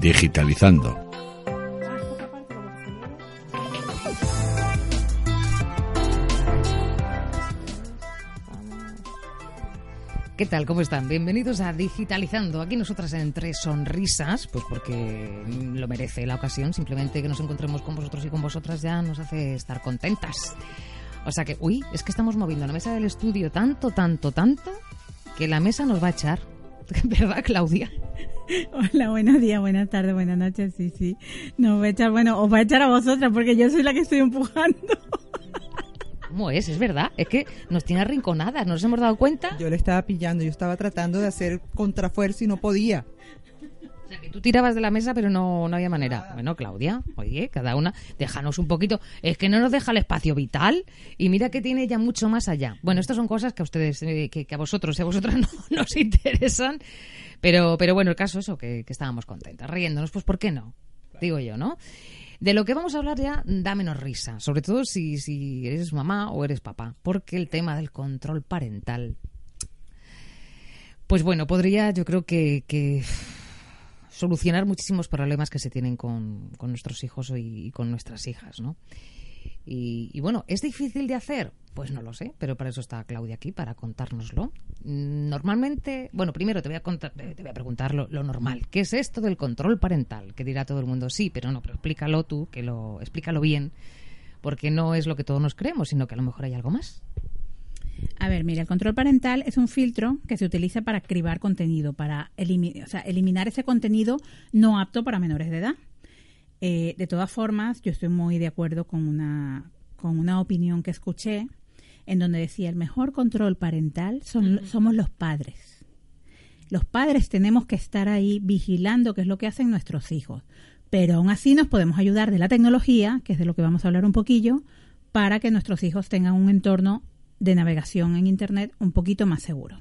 digitalizando. ¿Qué tal? ¿Cómo están? Bienvenidos a Digitalizando. Aquí nosotras entre sonrisas, pues porque lo merece la ocasión. Simplemente que nos encontremos con vosotros y con vosotras ya nos hace estar contentas. O sea que, uy, es que estamos moviendo la mesa del estudio tanto, tanto, tanto, que la mesa nos va a echar. ¿Verdad, Claudia? Hola, buenos días, buenas tardes, buenas noches. Sí, sí. Nos va a echar, bueno, os va a echar a vosotras porque yo soy la que estoy empujando. ¿Cómo es? Es verdad. Es que nos tiene arrinconadas. ¿Nos hemos dado cuenta? Yo le estaba pillando. Yo estaba tratando de hacer contrafuerza y no podía. O sea, que tú tirabas de la mesa, pero no, no había manera. Bueno, Claudia, oye, cada una, déjanos un poquito. Es que no nos deja el espacio vital y mira que tiene ya mucho más allá. Bueno, estas son cosas que a ustedes, eh, que, que, a vosotros y a vosotras no nos interesan. Pero, pero bueno, el caso es eso, que, que estábamos contentas, riéndonos, pues ¿por qué no? Digo yo, ¿no? De lo que vamos a hablar ya da menos risa, sobre todo si, si eres mamá o eres papá, porque el tema del control parental, pues bueno, podría yo creo que, que solucionar muchísimos problemas que se tienen con, con nuestros hijos y, y, con nuestras hijas, ¿no? Y, bueno, ¿es difícil de hacer? Pues no lo sé, pero para eso está Claudia aquí, para contárnoslo. Normalmente, bueno, primero te voy a, te voy a preguntar lo, lo, normal. ¿Qué es esto del control parental? Que dirá todo el mundo, sí, pero no, pero explícalo tú, que lo, explícalo bien, porque no es lo que todos nos creemos, sino que a lo mejor hay algo más. A ver, mira, el control parental es un filtro que se utiliza para cribar contenido, para elimi o sea, eliminar ese contenido no apto para menores de edad. Eh, de todas formas, yo estoy muy de acuerdo con una, con una opinión que escuché en donde decía el mejor control parental son, somos los padres. Los padres tenemos que estar ahí vigilando qué es lo que hacen nuestros hijos, pero aún así nos podemos ayudar de la tecnología, que es de lo que vamos a hablar un poquillo, para que nuestros hijos tengan un entorno de navegación en Internet un poquito más seguro.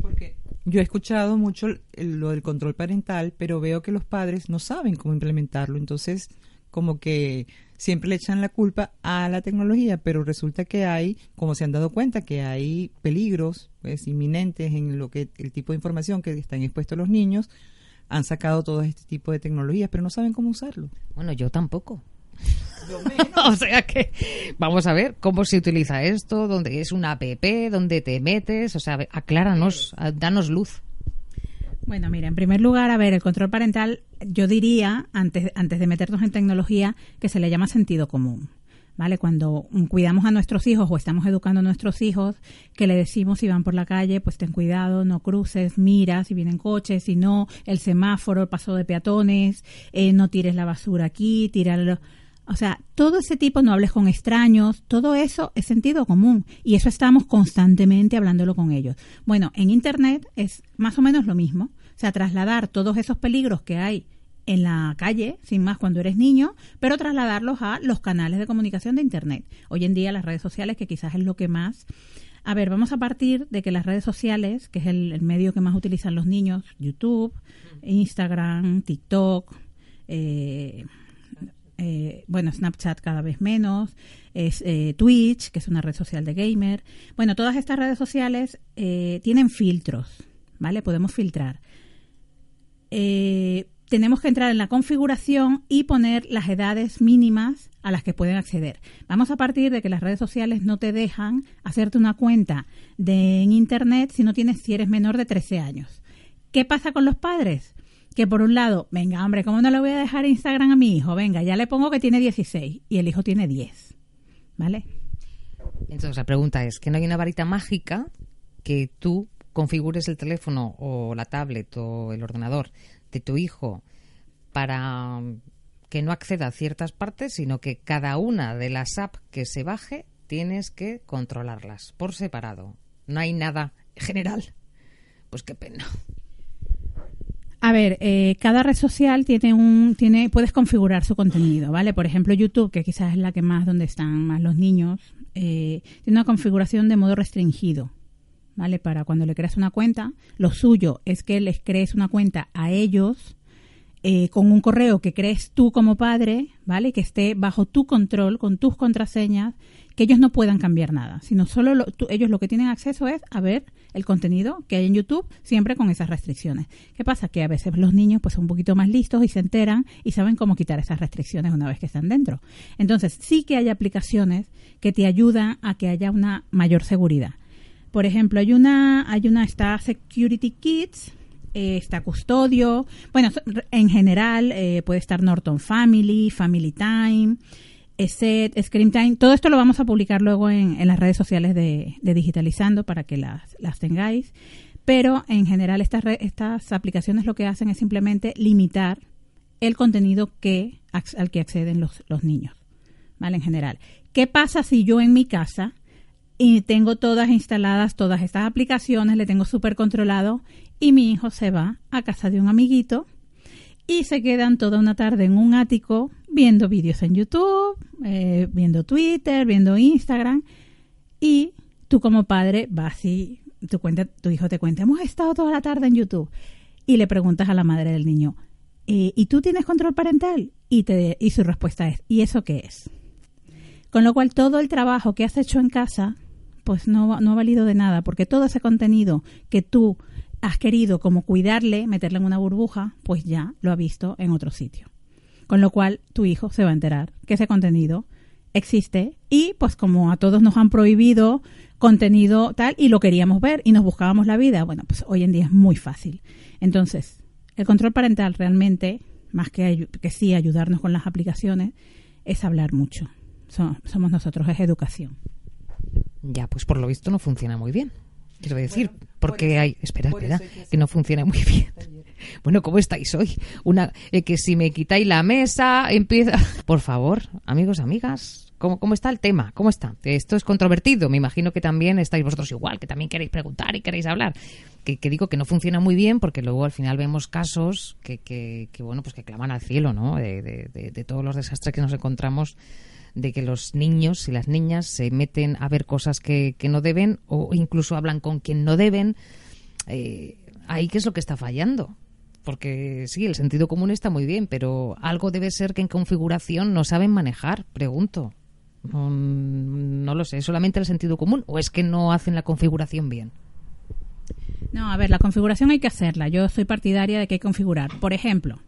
Porque yo he escuchado mucho lo del control parental, pero veo que los padres no saben cómo implementarlo, entonces como que siempre le echan la culpa a la tecnología, pero resulta que hay, como se han dado cuenta, que hay peligros pues, inminentes en lo que el tipo de información que están expuestos los niños, han sacado todo este tipo de tecnologías, pero no saben cómo usarlo. Bueno, yo tampoco. o sea que vamos a ver cómo se utiliza esto, dónde es una app, dónde te metes, o sea, acláranos, danos luz. Bueno, mira, en primer lugar, a ver, el control parental, yo diría, antes, antes de meternos en tecnología, que se le llama sentido común. ¿Vale? Cuando cuidamos a nuestros hijos o estamos educando a nuestros hijos, que le decimos si van por la calle, pues ten cuidado, no cruces, mira si vienen coches, si no, el semáforo, el paso de peatones, eh, no tires la basura aquí, tíralo. O sea, todo ese tipo, no hables con extraños, todo eso es sentido común y eso estamos constantemente hablándolo con ellos. Bueno, en Internet es más o menos lo mismo, o sea, trasladar todos esos peligros que hay en la calle, sin más cuando eres niño, pero trasladarlos a los canales de comunicación de Internet. Hoy en día las redes sociales, que quizás es lo que más... A ver, vamos a partir de que las redes sociales, que es el, el medio que más utilizan los niños, YouTube, Instagram, TikTok, eh, eh, bueno, Snapchat cada vez menos, es eh, Twitch, que es una red social de gamer. Bueno, todas estas redes sociales eh, tienen filtros, ¿vale? Podemos filtrar. tenemos que entrar en la configuración y poner las edades mínimas a las que pueden acceder. Vamos a partir de que las redes sociales no te dejan hacerte una cuenta de, en Internet si no tienes, si eres menor de 13 años. ¿Qué pasa con los padres? Que por un lado, venga, hombre, ¿cómo no le voy a dejar Instagram a mi hijo? Venga, ya le pongo que tiene 16 y el hijo tiene 10. ¿Vale? Entonces la pregunta es, ¿que no hay una varita mágica que tú configures el teléfono o la tablet o el ordenador de tu hijo para que no acceda a ciertas partes, sino que cada una de las apps que se baje tienes que controlarlas por separado. No hay nada general. Pues qué pena. A ver, eh, cada red social tiene un, tiene, puedes configurar su contenido, ¿vale? Por ejemplo, YouTube, que quizás es la que más donde están más los niños, eh, tiene una configuración de modo restringido, ¿vale? Para cuando le creas una cuenta, lo suyo es que les crees una cuenta a ellos eh, con un correo que crees tú como padre, ¿vale? Que esté bajo tu control, con tus contraseñas, que ellos no puedan cambiar nada, sino solo lo- ellos lo que tienen acceso es a ver el contenido que hay en YouTube, siempre con esas restricciones. ¿Qué pasa? Que a veces los niños pues son un poquito más listos y se enteran y saben cómo quitar esas restricciones una vez que están dentro. Entonces, sí que hay aplicaciones que te ayudan a que haya una mayor seguridad. Por ejemplo, hay una, hay una, está Security Kids, eh, está Custodio, bueno, en general eh, puede estar Norton Family, Family Time, ESET, Screen Time, todo esto lo vamos a publicar luego en, en las redes sociales de, de Digitalizando para que las, las tengáis. Pero en general estas, estas aplicaciones lo que hacen es simplemente limitar el contenido que, al que acceden los, los niños. ¿Vale? En general. ¿Qué pasa si yo en mi casa y tengo todas instaladas, todas estas aplicaciones, le tengo súper controlado y mi hijo se va a casa de un amiguito y se quedan toda una tarde en un ático viendo vídeos en YouTube, eh, viendo Twitter, viendo Instagram y tú como padre vas y tu, cuenta, tu hijo te cuenta, hemos estado toda la tarde en YouTube y le preguntas a la madre del niño, "Eh, ¿y tú tienes control parental? Y, te, y su respuesta es, ¿y eso qué es? Con lo cual todo el trabajo que has hecho en casa pues no, no ha valido de nada, porque todo ese contenido que tú has querido como cuidarle, meterle en una burbuja, pues ya lo ha visto en otro sitio. Con lo cual tu hijo se va a enterar que ese contenido existe y pues como a todos nos han prohibido contenido tal y lo queríamos ver y nos buscábamos la vida, bueno, pues hoy en día es muy fácil. Entonces, el control parental realmente, más que, que sí ayudarnos con las aplicaciones, es hablar mucho. So- somos nosotros, es educación. Ya, pues por lo visto no funciona muy bien. Quiero decir, porque por eso- hay... Espera, espera, que no funciona muy bien. Bueno, ¿cómo estáis hoy? Una eh, que si me quitáis la mesa, empieza... Por favor, amigos, amigas, ¿cómo, ¿cómo está el tema? ¿Cómo está? Esto es controvertido. Me imagino que también estáis vosotros igual, que también queréis preguntar y queréis hablar. Que, que digo que no funciona muy bien porque luego al final vemos casos que, que, que, bueno, pues que claman al cielo, ¿no? De, de- de- de todos los desastres que nos encontramos de que los niños y las niñas se meten a ver cosas que, que no deben o incluso hablan con quien no deben. Eh, ahí qué es lo que está fallando. Porque sí, el sentido común está muy bien, pero algo debe ser que en configuración no saben manejar, pregunto. No, no lo sé, ¿es solamente el sentido común o es que no hacen la configuración bien? No, a ver, la configuración hay que hacerla. Yo soy partidaria de que hay que configurar. Por ejemplo,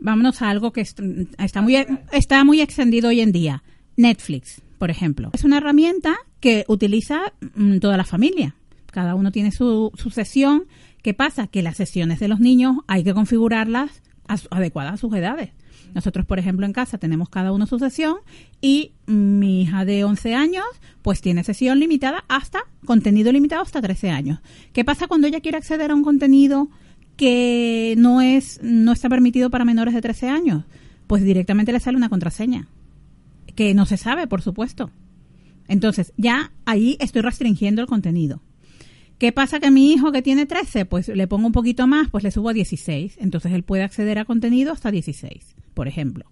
vámonos a algo que est- está muy, está muy extendido hoy en día. Netflix, por ejemplo. Es una herramienta que utiliza mm, toda la familia. Cada uno tiene su, su sesión. ¿Qué pasa? Que las sesiones de los niños hay que configurarlas adecuadas a sus edades. Nosotros, por ejemplo, en casa tenemos cada uno su sesión y mi hija de 11 años pues tiene sesión limitada hasta, contenido limitado hasta 13 años. ¿Qué pasa cuando ella quiere acceder a un contenido que no es no está permitido para menores de 13 años? Pues directamente le sale una contraseña que no se sabe, por supuesto. Entonces, ya ahí estoy restringiendo el contenido. ¿Qué pasa que mi hijo que tiene 13, pues le pongo un poquito más, pues le subo a 16. Entonces él puede acceder a contenido hasta 16, por ejemplo.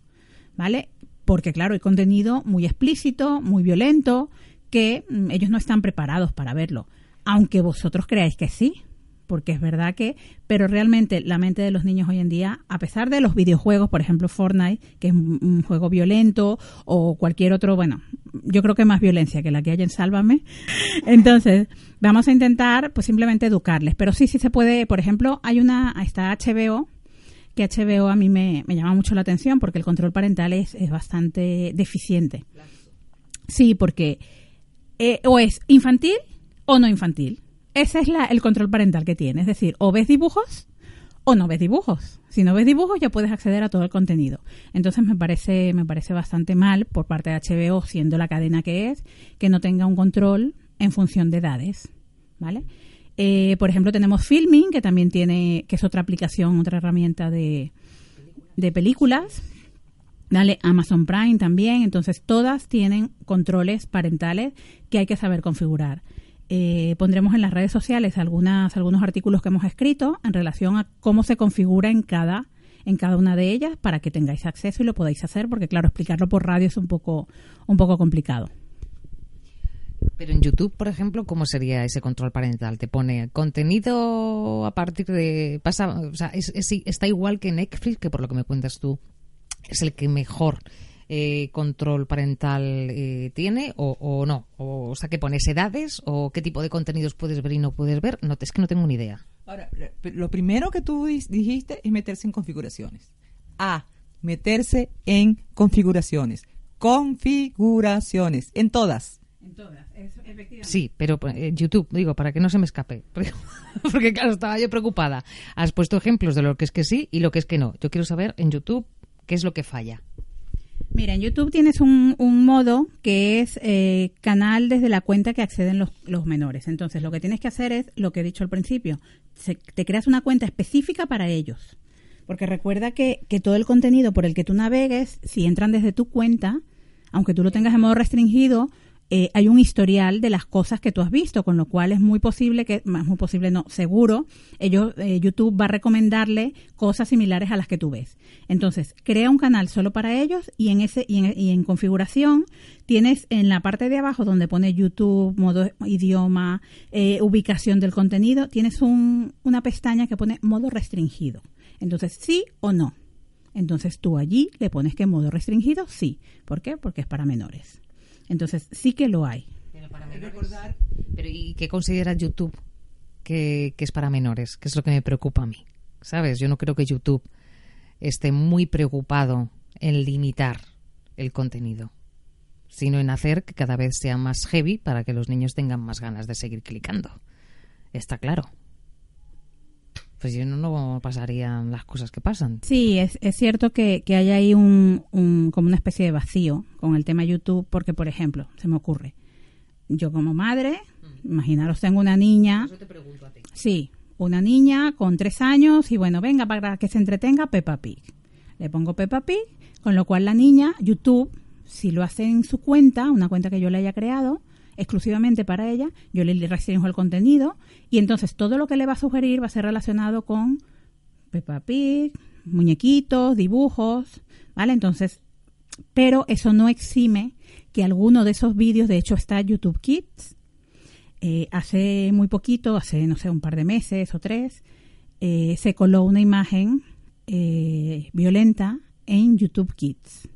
¿Vale? Porque claro, hay contenido muy explícito, muy violento, que mm, ellos no están preparados para verlo. Aunque vosotros creáis que sí, porque es verdad que, pero realmente la mente de los niños hoy en día, a pesar de los videojuegos, por ejemplo Fortnite, que es un, juego violento, o cualquier otro, bueno, yo creo que más violencia que la que hay en Sálvame. Entonces, vamos a intentar, pues simplemente educarles. Pero sí, sí se puede, por ejemplo, hay una, está HBO, que HBO a mí me, me llama mucho la atención porque el control parental es, es bastante deficiente. Sí, porque eh, o es infantil o no infantil. Ese es la, el control parental que tiene. Es decir, o ves dibujos o no ves dibujos. Si no ves dibujos ya puedes acceder a todo el contenido. Entonces me parece, me parece bastante mal por parte de HBO, siendo la cadena que es, que no tenga un control en función de edades. ¿Vale? Eh, por ejemplo, tenemos Filming, que también tiene, que es otra aplicación, otra herramienta de, de películas. Dale, Amazon Prime también. Entonces, todas tienen controles parentales que hay que saber configurar. Eh, pondremos en las redes sociales algunas, algunos artículos que hemos escrito en relación a cómo se configura en cada, en cada una de ellas para que tengáis acceso y lo podáis hacer, porque claro, explicarlo por radio es un poco, un poco complicado. Pero en YouTube, por ejemplo, ¿cómo sería ese control parental? Te pone contenido a partir de... pasa o sea, es- es- está igual que Netflix, que por lo que me cuentas tú, es el que mejor eh, control parental eh, tiene o, o no? O, o sea, ¿qué pones edades o qué tipo de contenidos puedes ver y no puedes ver? No, es que no tengo ni idea. Ahora, lo primero que tú dijiste es meterse en configuraciones. A, meterse en configuraciones. Configuraciones, en todas. En todas, efectivamente. Sí, pero en eh, YouTube, digo, para que no se me escape. Porque, claro, estaba yo preocupada. Has puesto ejemplos de lo que es que sí y lo que es que no. Yo quiero saber en YouTube qué es lo que falla. Mira, en YouTube tienes un, modo que es eh, canal desde la cuenta que acceden los, los, menores. Entonces, lo que tienes que hacer es lo que he dicho al principio. te creas una cuenta específica para ellos. Porque recuerda que, que todo el contenido por el que tú navegues, si entran desde tu cuenta, aunque tú lo tengas en modo restringido, eh, hay un historial de las cosas que tú has visto, con lo cual es muy posible que, más muy posible no, seguro, ellos, eh, YouTube va a recomendarle cosas similares a las que tú ves. Entonces, crea un canal solo para ellos y en ese y en, configuración tienes en la parte de abajo donde pone YouTube, modo idioma, eh, ubicación del contenido, tienes un, una pestaña que pone modo restringido. Entonces, sí o no. Entonces tú allí le pones que modo restringido, sí. ¿Por qué? Porque es para menores. Entonces sí que lo hay. Pero para menores. Pero ¿y qué considera YouTube que, es para menores? Que es lo que me preocupa a mí. ¿Sabes? Yo no creo que YouTube esté muy preocupado en limitar el contenido, sino en hacer que cada vez sea más heavy para que los niños tengan más ganas de seguir clicando. Está claro pues yo no, no pasarían las cosas que pasan. Sí, es, es cierto que, que hay ahí un, como una especie de vacío con el tema YouTube, porque, por ejemplo, se me ocurre, yo como madre, mm. imaginaros, tengo una niña. te pregunto a ti. Sí, una niña con tres años y bueno, venga, para que se entretenga, Peppa Pig. Le pongo Peppa Pig, con lo cual la niña, YouTube, si lo hace en su cuenta, una cuenta que yo le haya creado, exclusivamente para ella, yo le restringo el contenido y entonces todo lo que le va a sugerir va a ser relacionado con Peppa Pig, muñequitos, dibujos, ¿vale? Entonces, pero eso no exime que alguno de esos vídeos, de hecho está YouTube Kids, eh, hace muy poquito, hace no sé, un par de meses o tres, eh, se coló una imagen eh, violenta en YouTube Kids,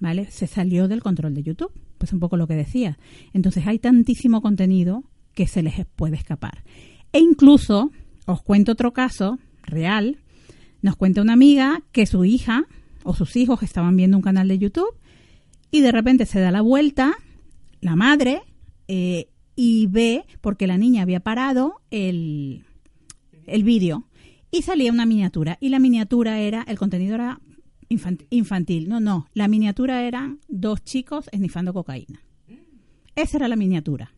¿vale? Se salió del control de YouTube pues un poco lo que decía. Entonces hay tantísimo contenido que se les puede escapar. E incluso, os cuento otro caso real, nos cuenta una amiga que su hija o sus hijos estaban viendo un canal de YouTube y de repente se da la vuelta la madre eh, y ve, porque la niña había parado el, el vídeo y salía una miniatura y la miniatura era, el contenido era infantil. No, no. La miniatura eran dos chicos esnifando cocaína. Esa era la miniatura.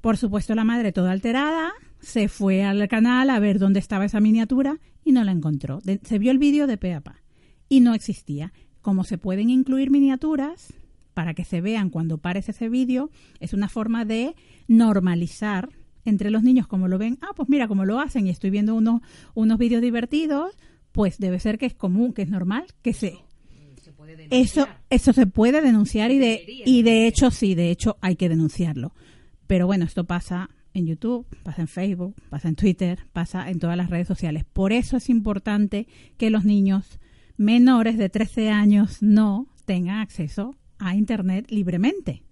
Por supuesto, la madre toda alterada se fue al canal a ver dónde estaba esa miniatura y no la encontró. se vio el vídeo de Peapa y no existía. Como se pueden incluir miniaturas para que se vean cuando pares ese vídeo, es una forma de normalizar entre los niños como lo ven. Ah, pues mira cómo lo hacen y estoy viendo unos, unos vídeos divertidos pues debe ser que es común, que es normal, que se... eso, eso se puede denunciar y de, y de hecho sí, de hecho hay que denunciarlo. Pero bueno, esto pasa en YouTube, pasa en Facebook, pasa en Twitter, pasa en todas las redes sociales. Por eso es importante que los niños menores de 13 años no tengan acceso a Internet libremente.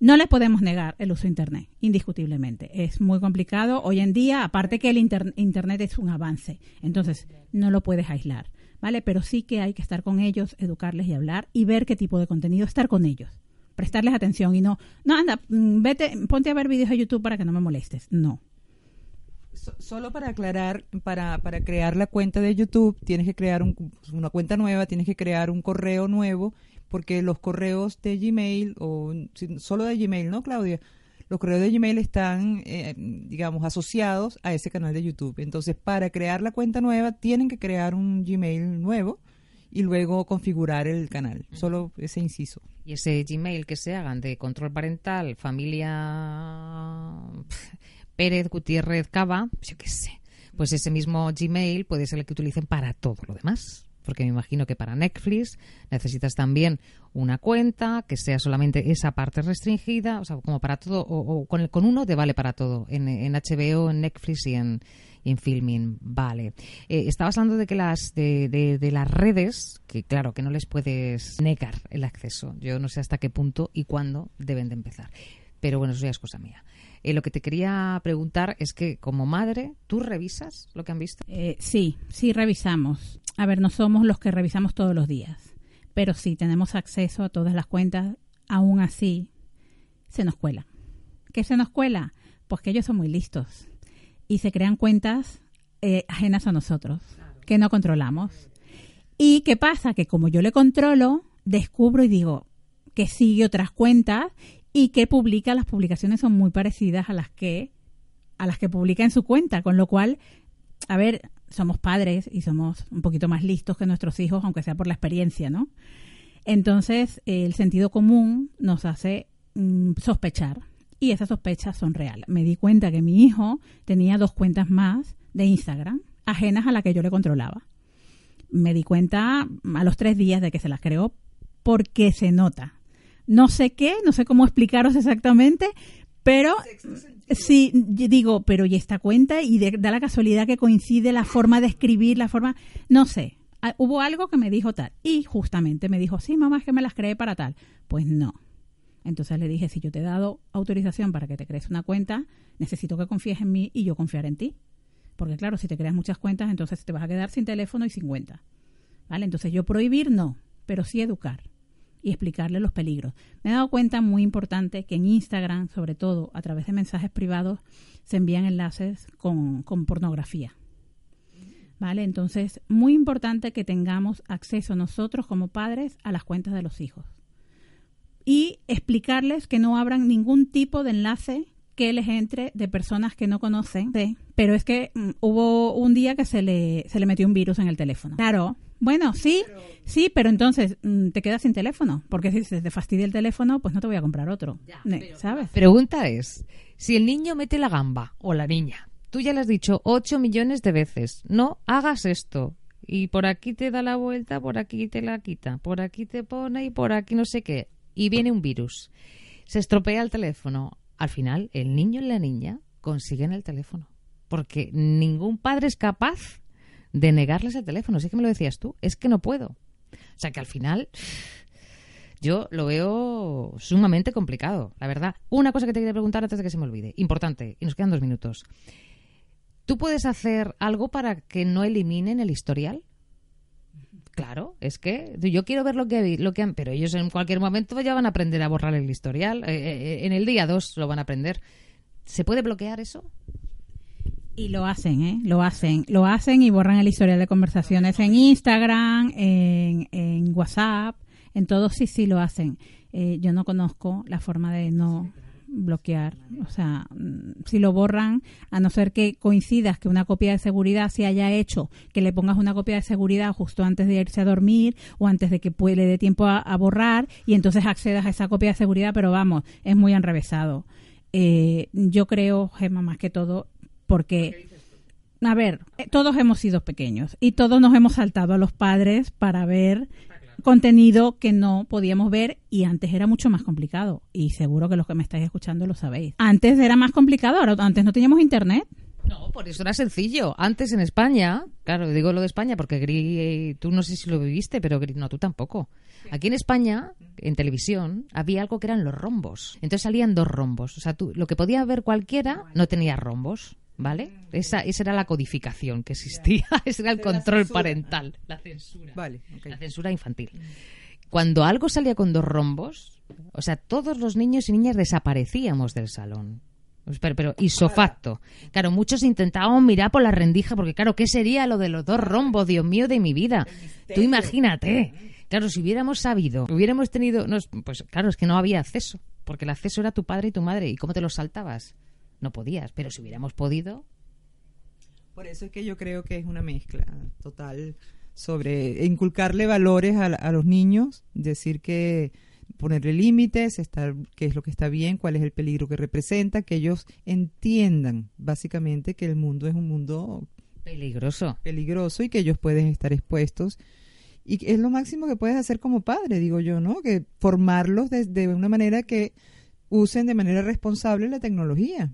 No les podemos negar el uso de Internet, indiscutiblemente. Es muy complicado hoy en día, aparte que el Internet es un avance, entonces no lo puedes aislar, ¿vale? Pero sí que hay que estar con ellos, educarles y hablar y ver qué tipo de contenido, estar con ellos, prestarles atención y no, no, anda, mm, vete, ponte a ver vídeos de YouTube para que no me molestes. No, solo para aclarar, para, para crear la cuenta de YouTube, tienes que crear una cuenta nueva, tienes que crear un correo nuevo porque los correos de Gmail, o solo de Gmail, ¿no, Claudia? Los correos de Gmail están, eh, digamos, asociados a ese canal de YouTube. Entonces, para crear la cuenta nueva, tienen que crear un Gmail nuevo y luego configurar el canal. Solo ese inciso. Y ese Gmail que se hagan de control parental, familia Pérez Gutiérrez Cava, yo qué sé. Pues ese mismo Gmail puede ser el que utilicen para todo lo demás porque me imagino que para Netflix necesitas también una cuenta que sea solamente esa parte restringida, o sea, como para todo, o, con, con, uno te vale para todo, en, en, HBO, en Netflix y en, en filming, vale. Eh, estabas hablando de que las de, de, de, las redes, que claro, que no les puedes negar el acceso. Yo no sé hasta qué punto y cuándo deben de empezar. Pero bueno, eso ya es cosa mía. Eh, lo que te quería preguntar es que como madre, ¿tú revisas lo que han visto? Eh, sí, sí revisamos. A ver, no somos los que revisamos todos los días, pero sí tenemos acceso a todas las cuentas. Aún así, se nos cuela. ¿Qué se nos cuela? Pues que ellos son muy listos y se crean cuentas eh, ajenas a nosotros, que no controlamos. ¿Y qué pasa? Que como yo le controlo, descubro y digo que sigue otras cuentas y que publica, las publicaciones son muy parecidas a las que a las que publica en su cuenta, con lo cual, a ver, somos padres y somos un poquito más listos que nuestros hijos, aunque sea por la experiencia, ¿no? Entonces, el sentido común nos hace mm, sospechar y esas sospechas son reales. Me di cuenta que mi hijo tenía dos cuentas más de Instagram, ajenas a la que yo le controlaba. Me di cuenta a los tres días de que se las creó porque se nota. No sé qué, no sé cómo explicaros exactamente, pero sí, digo, pero y esta cuenta y da la casualidad que coincide la forma de escribir, la forma, no sé, ah, hubo algo que me dijo tal y justamente me dijo, sí, mamá, es que me las creé para tal. Pues no. Entonces le dije, si yo te he dado autorización para que te crees una cuenta, necesito que confíes en mí y yo confiar en ti. Porque claro, si te creas muchas cuentas, entonces te vas a quedar sin teléfono y sin cuenta. ¿Vale? Entonces yo prohibir no, pero sí educar y explicarle los peligros. Me he dado cuenta muy importante que en Instagram, sobre todo a través de mensajes privados, se envían enlaces con, con pornografía. ¿Vale? Entonces, muy importante que tengamos acceso nosotros como padres a las cuentas de los hijos. Y explicarles que no abran ningún tipo de enlace que les entre de personas que no conocen. Sí, pero es que mm, hubo un día que se le, se le metió un virus en el teléfono. Claro, bueno, sí, sí, pero entonces mm, te quedas sin teléfono, porque si se te fastidia el teléfono, pues no te voy a comprar otro, ¿sabes? Pregunta es, si el niño mete la gamba o la niña, tú ya le has dicho ocho millones de veces, no hagas esto, y por aquí te da la vuelta, por aquí te la quita, por aquí te pone y por aquí no sé qué, y viene un virus, se estropea el teléfono, al final el niño y la niña consiguen el teléfono, porque ningún padre es capaz de negarles el teléfono. Es que me lo decías tú, es que no puedo. O sea que al final yo lo veo sumamente complicado, la verdad. Una cosa que te quería preguntar antes de que se me olvide, importante, y nos quedan dos minutos. ¿Tú puedes hacer algo para que no eliminen el historial? Claro, es que yo quiero ver lo que, lo que han... Pero ellos en cualquier momento ya van a aprender a borrar el historial. Eh, eh, en el día dos lo van a aprender. ¿Se puede bloquear eso? Y lo hacen, ¿eh? Lo hacen. Lo hacen y borran el historial de conversaciones en Instagram, en, en WhatsApp, en todo sí, sí lo hacen. Eh, yo no conozco la forma de no bloquear. O sea, mm, si lo borran, a no ser que coincidas que una copia de seguridad se haya hecho, que le pongas una copia de seguridad justo antes de irse a dormir o antes de que le dé tiempo a, borrar y entonces accedas a esa copia de seguridad, pero vamos, es muy enrevesado. Eh, yo creo, Gemma, más que todo, porque, a ver, eh, todos hemos sido pequeños y todos nos hemos saltado a los padres para ver contenido que no podíamos ver y antes era mucho más complicado y seguro que los que me estáis escuchando lo sabéis. Antes era más complicado, ahora antes no teníamos internet. No, por eso era sencillo. Antes en España, claro, digo lo de España porque Gris, tú no sé si lo viviste, pero no, tú tampoco. Aquí en España, en televisión, había algo que eran los rombos. Entonces salían dos rombos. O sea, tú, lo que podía ver cualquiera no tenía rombos. ¿Vale? Esa, esa era la codificación que existía, ese era el control parental, la censura. Vale, La censura infantil. Cuando algo salía con dos rombos, o sea, todos los niños y niñas desaparecíamos del salón. Pero, pero isofacto. Claro, muchos intentaban mirar por la rendija porque, claro, ¿qué sería lo de los dos rombos, Dios mío, de mi vida? Tú imagínate. Claro, si hubiéramos sabido, hubiéramos tenido... No, pues claro, es que no había acceso, porque el acceso era tu padre y tu madre. ¿Y cómo te lo saltabas? No podías, pero si hubiéramos podido. Por eso es que yo creo que es una mezcla total sobre inculcarle valores a, los niños, decir que ponerle límites, estar, qué es lo que está bien, cuál es el peligro que representa, que ellos entiendan básicamente que el mundo es un mundo peligroso, peligroso y que ellos pueden estar expuestos. Y es lo máximo que puedes hacer como padre, digo yo, ¿no? Que formarlos de, de una manera que usen de manera responsable la tecnología.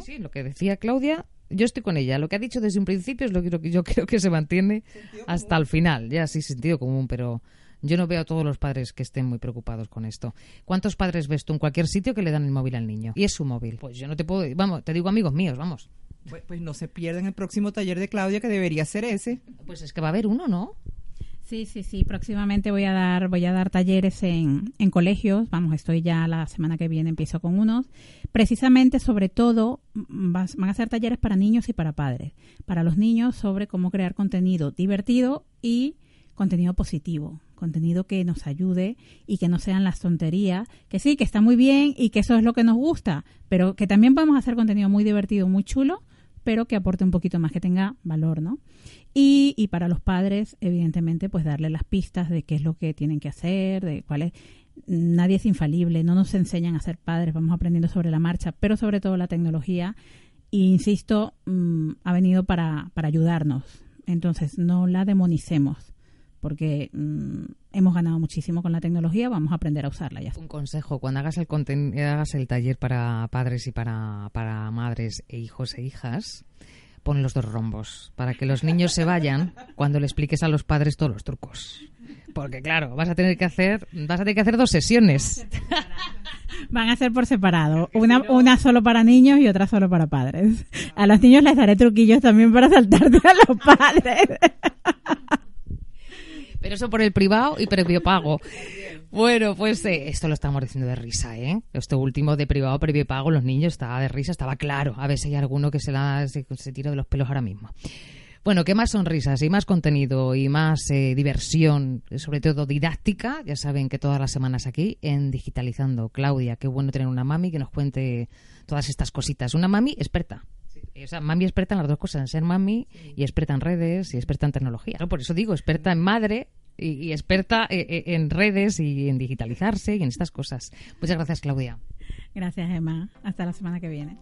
Sí, lo que decía Claudia, yo estoy con ella. Lo que ha dicho desde un principio es lo que yo creo que se mantiene hasta el final. Ya sí, sentido común, pero yo no veo a todos los padres que estén muy preocupados con esto. ¿Cuántos padres ves tú en cualquier sitio que le dan el móvil al niño? Y es su móvil. Pues yo no te puedo... Vamos, te digo amigos míos, vamos. Pues, pues no se pierdan el próximo taller de Claudia, que debería ser ese. Pues es que va a haber uno, ¿no? Sí, sí, sí. Próximamente voy a dar, voy a dar talleres en, en colegios. Vamos, estoy ya la semana que viene, empiezo con unos. Precisamente, sobre todo, van a ser talleres para niños y para padres. Para los niños sobre cómo crear contenido divertido y contenido positivo, contenido que nos ayude y que no sean las tonterías, que sí, que está muy bien y que eso es lo que nos gusta, pero que también podemos hacer contenido muy divertido, muy chulo, pero que aporte un poquito más, que tenga valor, ¿no? Y, y para los padres, evidentemente, pues darle las pistas de qué es lo que tienen que hacer, de cuál es... Nadie es infalible, no nos enseñan a ser padres, vamos aprendiendo sobre la marcha, pero sobre todo la tecnología, insisto, mm, ha venido para, para ayudarnos. Entonces, no la demonicemos porque mm, hemos ganado muchísimo con la tecnología, vamos a aprender a usarla ya. Un consejo, cuando hagas el hagas el taller para padres y para, para madres e hijos e hijas, pon los dos rombos para que los niños se vayan cuando le expliques a los padres todos los trucos. Porque claro, vas a tener que hacer, vas a tener que hacer dos sesiones. Van a ser por separado, una, una solo para niños y otra solo para padres. A los niños les daré truquillos también para saltarte a los padres. Pero eso por el privado y previo pago. Bueno, pues eh, esto lo estamos diciendo de risa, ¿eh? Esto último de privado, previo pago, los niños estaba de risa, estaba claro. A ver si hay alguno que se, la, se, tira de los pelos ahora mismo. Bueno, ¿qué más sonrisas y más contenido y más eh, diversión, sobre todo didáctica? Ya saben que todas las semanas aquí en Digitalizando. Claudia, qué bueno tener una mami que nos cuente todas estas cositas. Una mami experta. O sea, mami experta en las dos cosas, en ser mami y experta en redes y experta en tecnología. Por eso digo, experta en madre y, experta eh, eh, en redes y en digitalizarse y en estas cosas. Muchas gracias, Claudia. Gracias, Emma. Hasta la semana que viene.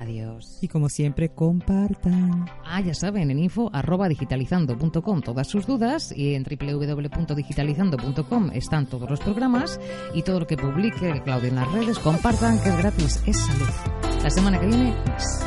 Adiós. Y como siempre, compartan. Ah, ya saben, en info arroba digitalizando.com todas sus dudas y en www.digitalizando.com están todos los programas y todo lo que publique Claudia en las redes. Compartan, que es gratis, es salud. La semana que viene, más.